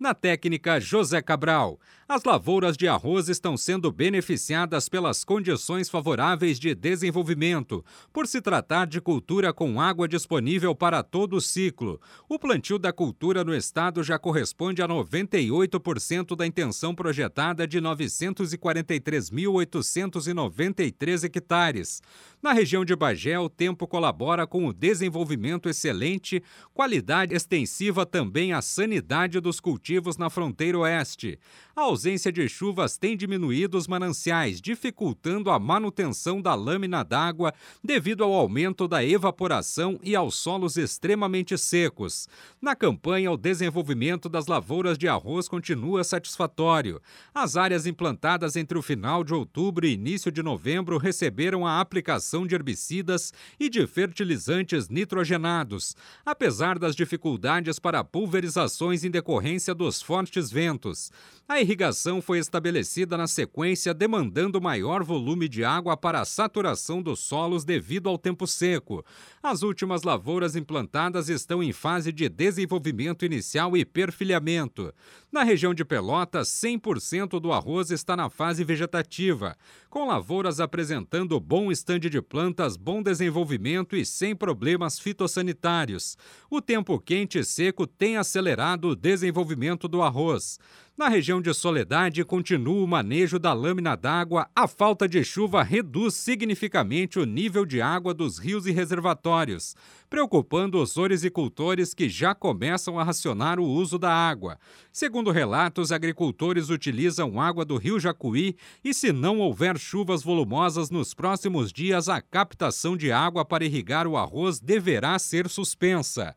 Na técnica José Cabral, as lavouras de arroz estão sendo beneficiadas pelas condições favoráveis de desenvolvimento, por se tratar de cultura com água disponível para todo o ciclo. O plantio da cultura no estado já corresponde a 98% da intenção projetada de 943.893 hectares. Na região de Bagé, o tempo colabora com o desenvolvimento excelente, qualidade extensiva também à sanidade dos cultivos na fronteira oeste. A ausência de chuvas tem diminuído os mananciais, dificultando a manutenção da lâmina d'água devido ao aumento da evaporação e aos solos extremamente secos. Na campanha, o desenvolvimento das lavouras de arroz continua satisfatório. As áreas implantadas entre o final de outubro e início de novembro receberam a aplicação de herbicidas e de fertilizantes nitrogenados, apesar das dificuldades para pulverizações em decorrência dos fortes ventos. A irrigação foi estabelecida na sequência, demandando maior volume de água para a saturação dos solos devido ao tempo seco. As últimas lavouras implantadas estão em fase de desenvolvimento inicial e perfilhamento. Na região de Pelotas, 100% do arroz está na fase vegetativa, com lavouras apresentando bom estande de plantas, bom desenvolvimento e sem problemas fitossanitários. O tempo quente e seco tem acelerado o desenvolvimento do arroz. Na região de Soledade, continua o manejo da lâmina d'água. A falta de chuva reduz significativamente o nível de água dos rios e reservatórios, preocupando os orizicultores que já começam a racionar o uso da água. Segundo relatos, agricultores utilizam água do rio Jacuí e, se não houver chuvas volumosas nos próximos dias, a captação de água para irrigar o arroz deverá ser suspensa.